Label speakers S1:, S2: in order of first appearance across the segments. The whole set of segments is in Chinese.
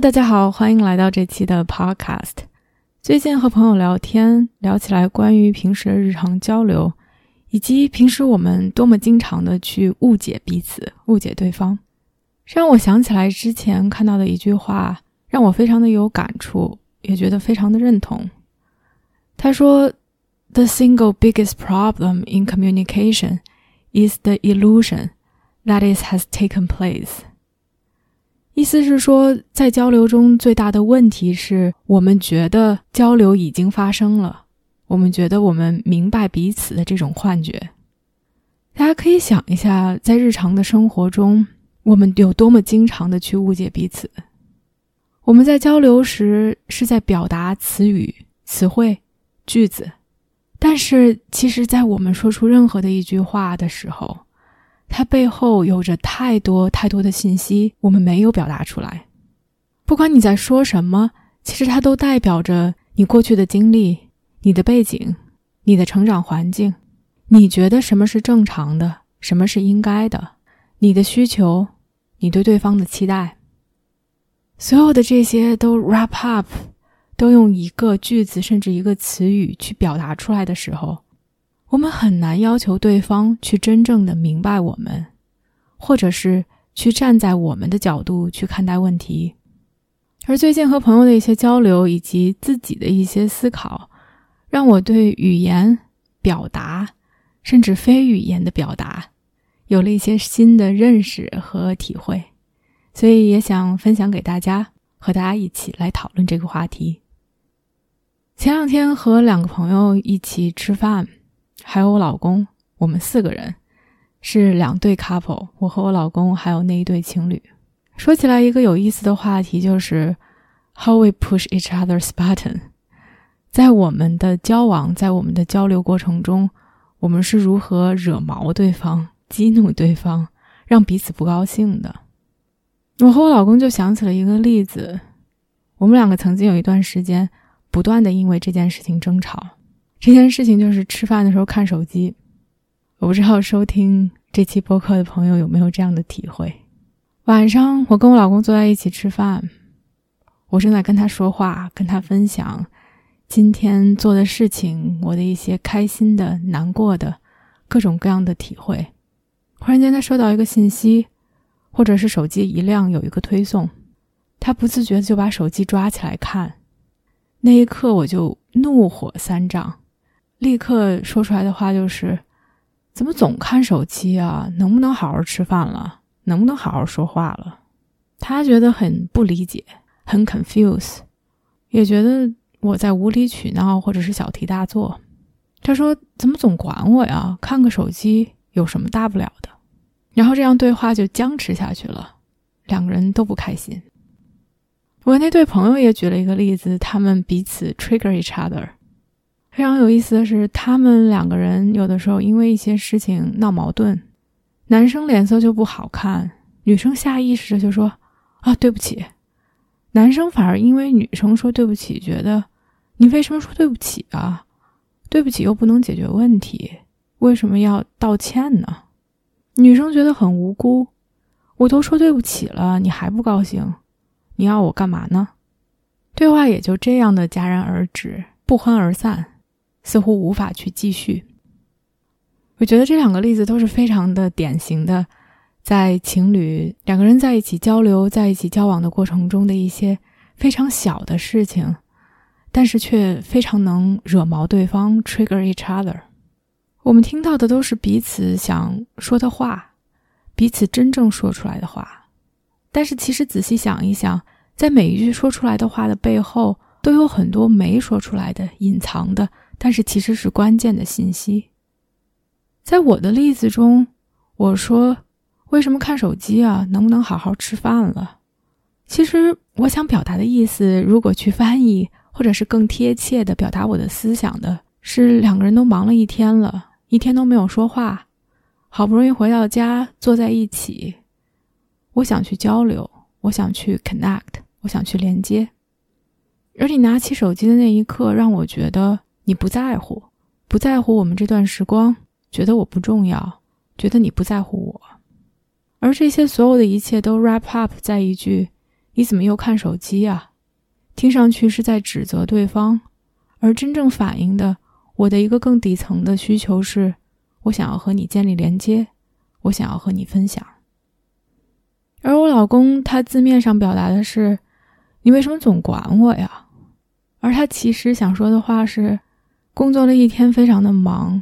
S1: 大家好，欢迎来到这期的 Podcast。最近和朋友聊天，聊起来关于平时的日常交流，以及平时我们多么经常的去误解彼此、误解对方，让我想起来之前看到的一句话，让我非常的有感触，也觉得非常的认同。他说：“The single biggest problem in communication is the illusion that it has taken place。”意思是说，在交流中最大的问题是我们觉得交流已经发生了，我们觉得我们明白彼此的这种幻觉。大家可以想一下，在日常的生活中，我们有多么经常的去误解彼此。我们在交流时是在表达词语、词汇、句子，但是其实，在我们说出任何的一句话的时候，它背后有着太多太多的信息，我们没有表达出来。不管你在说什么，其实它都代表着你过去的经历、你的背景、你的成长环境。你觉得什么是正常的，什么是应该的？你的需求，你对对方的期待，所有的这些都 wrap up，都用一个句子甚至一个词语去表达出来的时候。我们很难要求对方去真正的明白我们，或者是去站在我们的角度去看待问题。而最近和朋友的一些交流以及自己的一些思考，让我对语言表达，甚至非语言的表达，有了一些新的认识和体会。所以也想分享给大家，和大家一起来讨论这个话题。前两天和两个朋友一起吃饭。还有我老公，我们四个人是两对 couple，我和我老公还有那一对情侣。说起来，一个有意思的话题就是 how we push each other's button。在我们的交往，在我们的交流过程中，我们是如何惹毛对方、激怒对方，让彼此不高兴的。我和我老公就想起了一个例子，我们两个曾经有一段时间，不断的因为这件事情争吵。这件事情就是吃饭的时候看手机，我不知道收听这期播客的朋友有没有这样的体会。晚上我跟我老公坐在一起吃饭，我正在跟他说话，跟他分享今天做的事情，我的一些开心的、难过的各种各样的体会。忽然间，他收到一个信息，或者是手机一亮，有一个推送，他不自觉的就把手机抓起来看。那一刻，我就怒火三丈。立刻说出来的话就是：怎么总看手机啊？能不能好好吃饭了？能不能好好说话了？他觉得很不理解，很 confuse，也觉得我在无理取闹或者是小题大做。他说：“怎么总管我呀？看个手机有什么大不了的？”然后这样对话就僵持下去了，两个人都不开心。我那对朋友也举了一个例子，他们彼此 trigger each other。非常有意思的是，他们两个人有的时候因为一些事情闹矛盾，男生脸色就不好看，女生下意识的就说：“啊，对不起。”男生反而因为女生说对不起，觉得你为什么说对不起啊？对不起又不能解决问题，为什么要道歉呢？女生觉得很无辜，我都说对不起了，你还不高兴，你要我干嘛呢？对话也就这样的戛然而止，不欢而散。似乎无法去继续。我觉得这两个例子都是非常的典型的，在情侣两个人在一起交流、在一起交往的过程中的一些非常小的事情，但是却非常能惹毛对方，trigger each other。我们听到的都是彼此想说的话，彼此真正说出来的话，但是其实仔细想一想，在每一句说出来的话的背后，都有很多没说出来的、隐藏的。但是其实是关键的信息。在我的例子中，我说：“为什么看手机啊？能不能好好吃饭了？”其实我想表达的意思，如果去翻译，或者是更贴切的表达我的思想的，是两个人都忙了一天了，一天都没有说话，好不容易回到家坐在一起，我想去交流，我想去 connect，我想去连接，而你拿起手机的那一刻，让我觉得你不在乎，不在乎我们这段时光，觉得我不重要，觉得你不在乎我，而这些所有的一切都 wrap up 在一句。你怎么又看手机啊？听上去是在指责对方，而真正反映的我的一个更底层的需求是：我想要和你建立连接，我想要和你分享。而我老公他字面上表达的是：你为什么总管我呀？而他其实想说的话是：工作了一天非常的忙，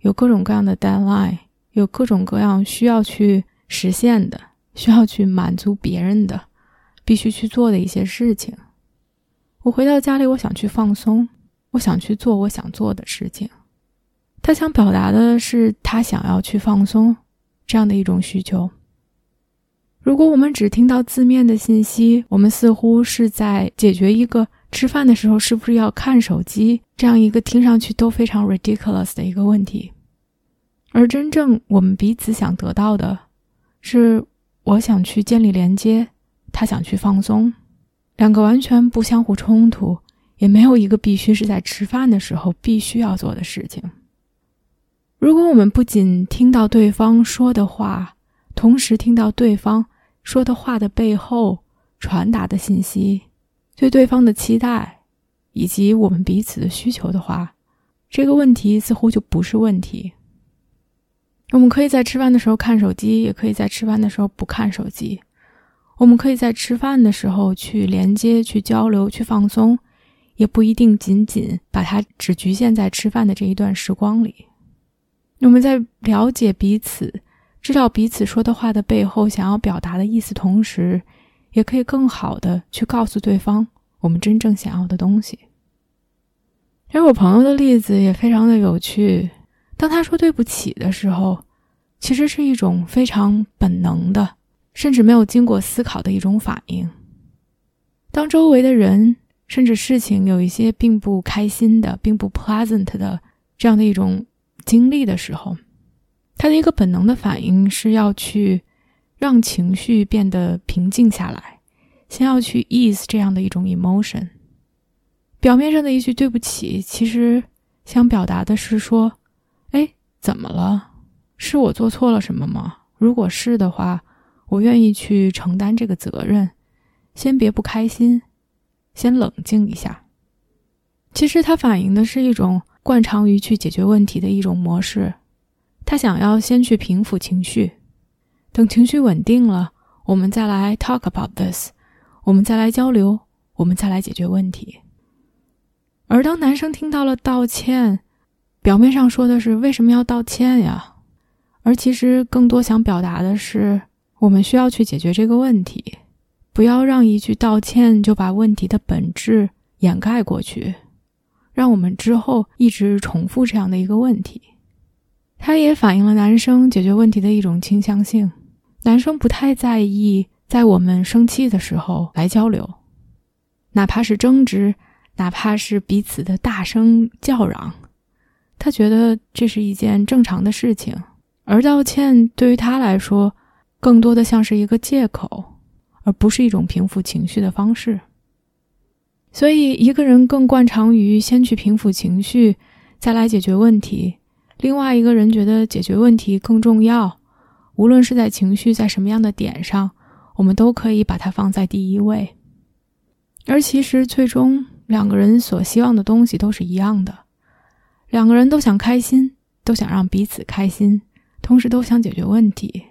S1: 有各种各样的 deadline，有各种各样需要去实现的，需要去满足别人的。必须去做的一些事情。我回到家里，我想去放松，我想去做我想做的事情。他想表达的是他想要去放松这样的一种需求。如果我们只听到字面的信息，我们似乎是在解决一个吃饭的时候是不是要看手机这样一个听上去都非常 ridiculous 的一个问题。而真正我们彼此想得到的是，我想去建立连接。他想去放松，两个完全不相互冲突，也没有一个必须是在吃饭的时候必须要做的事情。如果我们不仅听到对方说的话，同时听到对方说的话的背后传达的信息，对对方的期待，以及我们彼此的需求的话，这个问题似乎就不是问题。我们可以在吃饭的时候看手机，也可以在吃饭的时候不看手机。我们可以在吃饭的时候去连接、去交流、去放松，也不一定仅仅把它只局限在吃饭的这一段时光里。我们在了解彼此、知道彼此说的话的背后想要表达的意思同时，也可以更好的去告诉对方我们真正想要的东西。而我朋友的例子也非常的有趣。当他说对不起的时候，其实是一种非常本能的。甚至没有经过思考的一种反应。当周围的人甚至事情有一些并不开心的、并不 pleasant 的这样的一种经历的时候，他的一个本能的反应是要去让情绪变得平静下来，先要去 ease 这样的一种 emotion。表面上的一句对不起，其实想表达的是说：“哎，怎么了？是我做错了什么吗？如果是的话。”我愿意去承担这个责任，先别不开心，先冷静一下。其实它反映的是一种惯常于去解决问题的一种模式。他想要先去平复情绪，等情绪稳定了，我们再来 talk about this，我们再来交流，我们再来解决问题。而当男生听到了道歉，表面上说的是为什么要道歉呀？而其实更多想表达的是。我们需要去解决这个问题，不要让一句道歉就把问题的本质掩盖过去，让我们之后一直重复这样的一个问题。它也反映了男生解决问题的一种倾向性。男生不太在意在我们生气的时候来交流，哪怕是争执，哪怕是彼此的大声叫嚷，他觉得这是一件正常的事情。而道歉对于他来说，更多的像是一个借口，而不是一种平复情绪的方式。所以，一个人更惯常于先去平复情绪，再来解决问题；另外一个人觉得解决问题更重要。无论是在情绪在什么样的点上，我们都可以把它放在第一位。而其实，最终两个人所希望的东西都是一样的：两个人都想开心，都想让彼此开心，同时都想解决问题。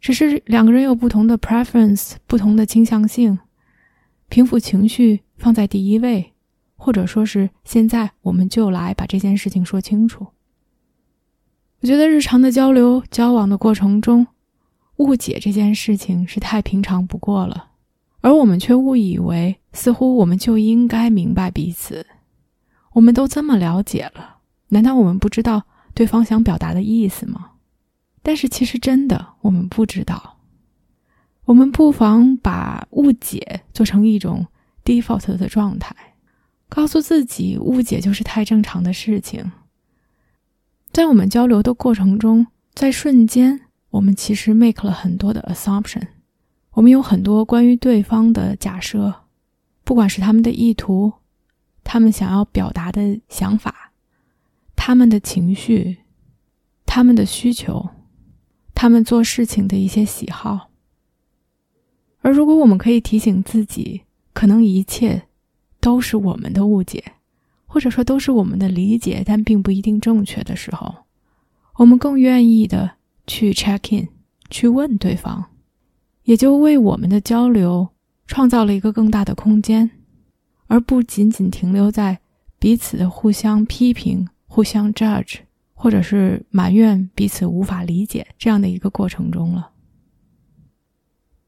S1: 只是两个人有不同的 preference，不同的倾向性，平复情绪放在第一位，或者说是现在我们就来把这件事情说清楚。我觉得日常的交流交往的过程中，误解这件事情是太平常不过了，而我们却误以为似乎我们就应该明白彼此，我们都这么了解了，难道我们不知道对方想表达的意思吗？但是其实真的，我们不知道。我们不妨把误解做成一种 default 的状态，告诉自己误解就是太正常的事情。在我们交流的过程中，在瞬间，我们其实 make 了很多的 assumption，我们有很多关于对方的假设，不管是他们的意图，他们想要表达的想法，他们的情绪，他们的需求，他们做事情的一些喜好。而如果我们可以提醒自己，可能一切都是我们的误解。或者说都是我们的理解，但并不一定正确的时候，我们更愿意的去 check in，去问对方，也就为我们的交流创造了一个更大的空间，而不仅仅停留在彼此的互相批评、互相 judge，或者是埋怨彼此无法理解这样的一个过程中了。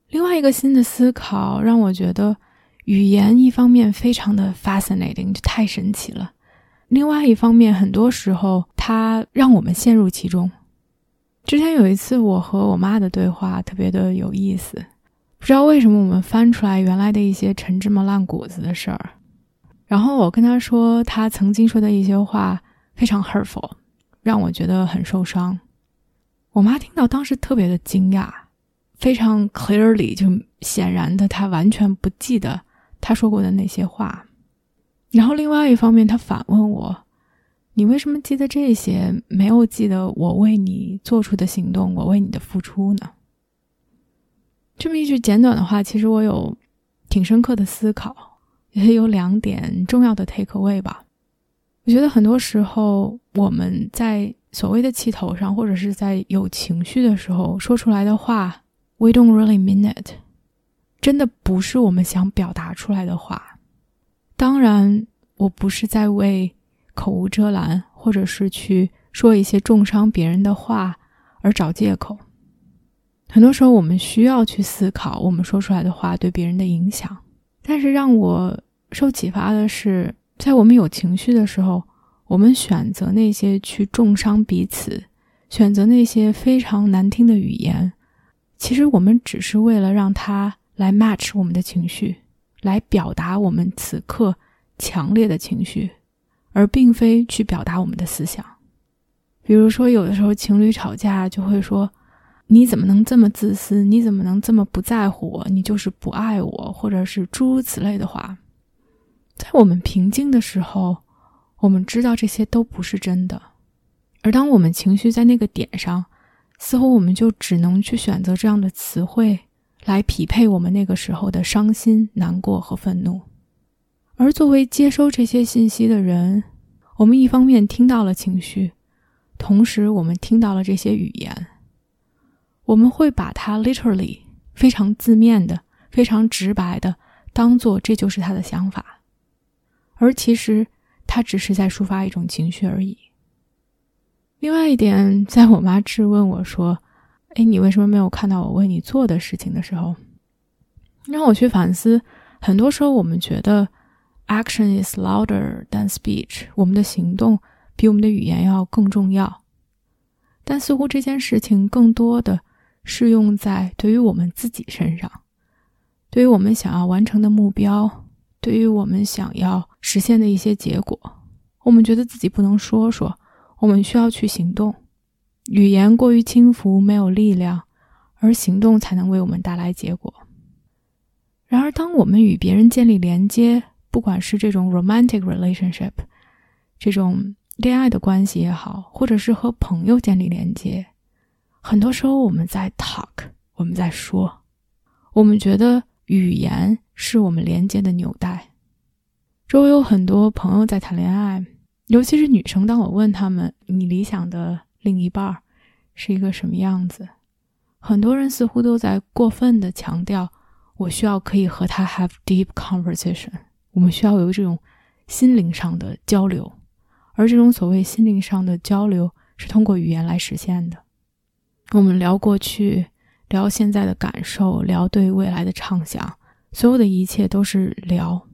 S1: 另外一个新的思考让我觉得。语言一方面非常的 fascinating，就太神奇了；另外一方面，很多时候它让我们陷入其中。之前有一次我和我妈的对话特别的有意思，不知道为什么我们翻出来原来的一些陈芝麻烂谷子的事儿，然后我跟她说她曾经说的一些话非常 hurtful，让我觉得很受伤。我妈听到当时特别的惊讶，非常 clearly 就显然的她完全不记得。他说过的那些话，然后另外一方面，他反问我：“你为什么记得这些，没有记得我为你做出的行动，我为你的付出呢？”这么一句简短的话，其实我有挺深刻的思考，也有两点重要的 take away 吧。我觉得很多时候我们在所谓的气头上，或者是在有情绪的时候说出来的话，we don't really mean it。真的不是我们想表达出来的话。当然，我不是在为口无遮拦，或者是去说一些重伤别人的话而找借口。很多时候，我们需要去思考我们说出来的话对别人的影响。但是，让我受启发的是，在我们有情绪的时候，我们选择那些去重伤彼此，选择那些非常难听的语言，其实我们只是为了让他。来 match 我们的情绪，来表达我们此刻强烈的情绪，而并非去表达我们的思想。比如说，有的时候情侣吵架就会说：“你怎么能这么自私？你怎么能这么不在乎我？你就是不爱我，或者是诸如此类的话。”在我们平静的时候，我们知道这些都不是真的。而当我们情绪在那个点上，似乎我们就只能去选择这样的词汇。来匹配我们那个时候的伤心、难过和愤怒，而作为接收这些信息的人，我们一方面听到了情绪，同时我们听到了这些语言，我们会把它 literally 非常字面的、非常直白的当做这就是他的想法，而其实他只是在抒发一种情绪而已。另外一点，在我妈质问我说。哎，你为什么没有看到我为你做的事情的时候，让我去反思。很多时候，我们觉得 action is louder than speech，我们的行动比我们的语言要更重要。但似乎这件事情更多的适用在对于我们自己身上，对于我们想要完成的目标，对于我们想要实现的一些结果，我们觉得自己不能说说，我们需要去行动。语言过于轻浮，没有力量，而行动才能为我们带来结果。然而，当我们与别人建立连接，不管是这种 romantic relationship，这种恋爱的关系也好，或者是和朋友建立连接，很多时候我们在 talk，我们在说，我们觉得语言是我们连接的纽带。周围有很多朋友在谈恋爱，尤其是女生。当我问他们，你理想的？另一半是一个什么样子？很多人似乎都在过分的强调，我需要可以和他 have deep conversation。我们需要有这种心灵上的交流，而这种所谓心灵上的交流是通过语言来实现的。我们聊过去，聊现在的感受，聊对未来的畅想，所有的一切都是聊。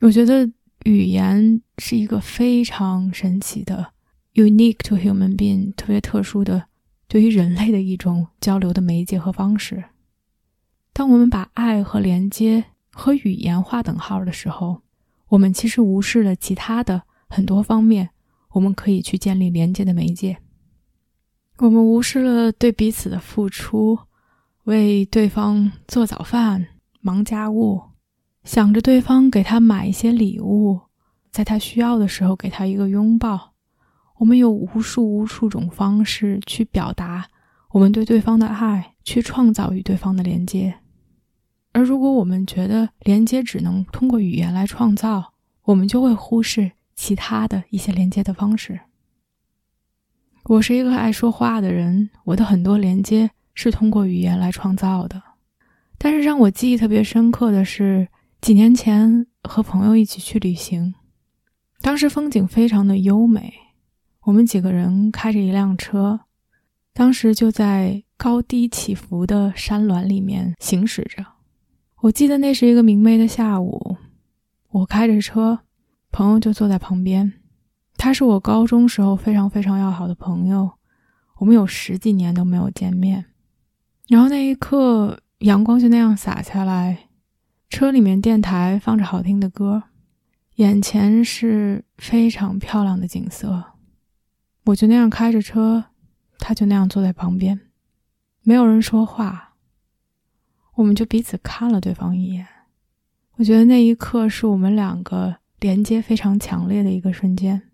S1: 我觉得语言是一个非常神奇的。Unique to human being，特别特殊的，对于人类的一种交流的媒介和方式。当我们把爱和连接和语言划等号的时候，我们其实无视了其他的很多方面，我们可以去建立连接的媒介。我们无视了对彼此的付出，为对方做早饭、忙家务，想着对方给他买一些礼物，在他需要的时候给他一个拥抱。我们有无数无数种方式去表达我们对对方的爱，去创造与对方的连接。而如果我们觉得连接只能通过语言来创造，我们就会忽视其他的一些连接的方式。我是一个爱说话的人，我的很多连接是通过语言来创造的。但是让我记忆特别深刻的是，几年前和朋友一起去旅行，当时风景非常的优美，我们几个人开着一辆车，当时就在高低起伏的山峦里面行驶着。我记得那是一个明媚的下午，我开着车，朋友就坐在旁边。他是我高中时候非常非常要好的朋友，我们有十几年都没有见面。然后那一刻，阳光就那样洒下来，车里面电台放着好听的歌，眼前是非常漂亮的景色。我就那样开着车，他就那样坐在旁边，没有人说话。我们就彼此看了对方一眼，我觉得那一刻是我们两个连接非常强烈的一个瞬间，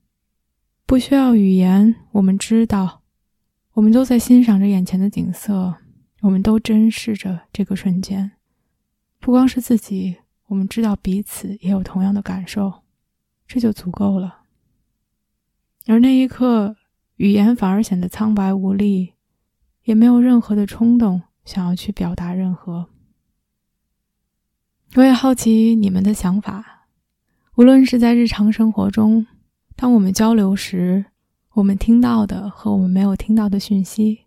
S1: 不需要语言，我们知道，我们都在欣赏着眼前的景色，我们都珍视着这个瞬间，不光是自己，我们知道彼此也有同样的感受，这就足够了。而那一刻，语言反而显得苍白无力，也没有任何的冲动。想要去表达任何，我也好奇你们的想法。无论是在日常生活中，当我们交流时，我们听到的和我们没有听到的讯息，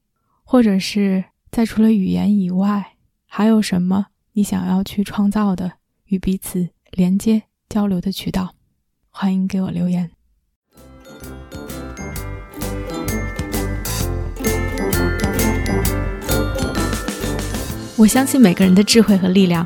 S1: 或者是在除了语言以外，还有什么你想要去创造的与彼此连接交流的渠道？欢迎给我留言。我相信每个人的智慧和力量。